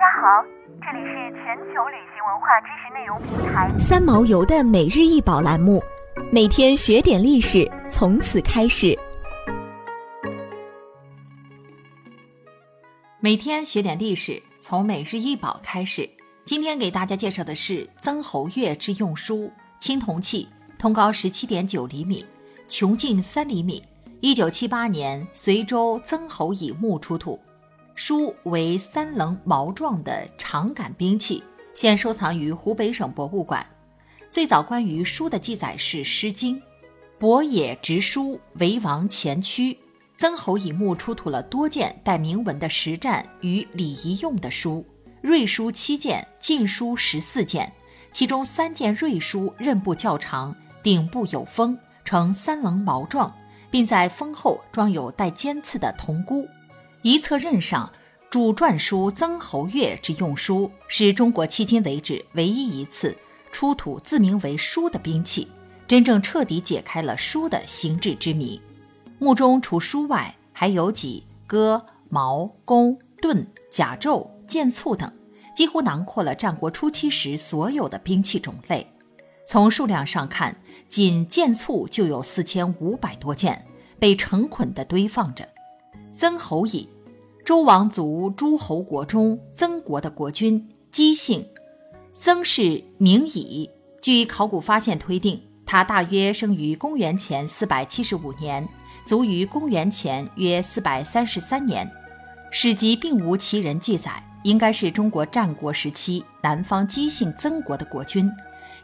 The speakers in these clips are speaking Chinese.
家好，这里是全球旅行文化知识内容平台三毛游的每日一宝栏目，每天学点历史，从此开始。每天学点历史，从每日一宝开始。今天给大家介绍的是曾侯乙之用书，青铜器，通高十七点九厘米，穹径三厘米。一九七八年，随州曾侯乙墓出土。书为三棱毛状的长杆兵器，现收藏于湖北省博物馆。最早关于书的记载是《诗经》：“伯也执书，为王前驱。”曾侯乙墓出土了多件带铭文的实战与礼仪用的书，锐书七件，晋书十四件，其中三件锐书刃部较长，顶部有锋，呈三棱毛状，并在锋后装有带尖刺的铜箍。一侧刃上主篆书“曾侯乙之用书”，是中国迄今为止唯一一次出土自名为“书”的兵器，真正彻底解开了书的形制之谜。墓中除书外，还有戟、戈、矛、弓、盾、甲胄、剑簇等，几乎囊括了战国初期时所有的兵器种类。从数量上看，仅剑簇就有四千五百多件，被成捆地堆放着。曾侯乙，周王族诸侯国中曾国的国君，姬姓，曾氏名乙。据考古发现推定，他大约生于公元前四百七十五年。卒于公元前约四百三十三年，史籍并无其人记载，应该是中国战国时期南方姬姓曾国的国君。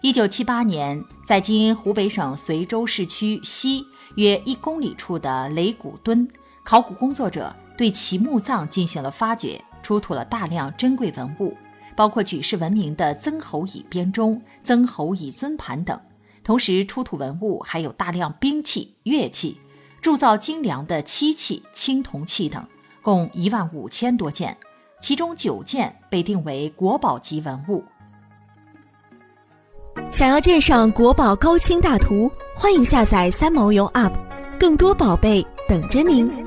一九七八年，在今湖北省随州市区西约一公里处的雷谷墩，考古工作者对其墓葬进行了发掘，出土了大量珍贵文物，包括举世闻名的曾侯乙编钟、曾侯乙尊盘等。同时，出土文物还有大量兵器、乐器。铸造精良的漆器、青铜器等，共一万五千多件，其中九件被定为国宝级文物。想要鉴赏国宝高清大图，欢迎下载三毛游 App，更多宝贝等着您。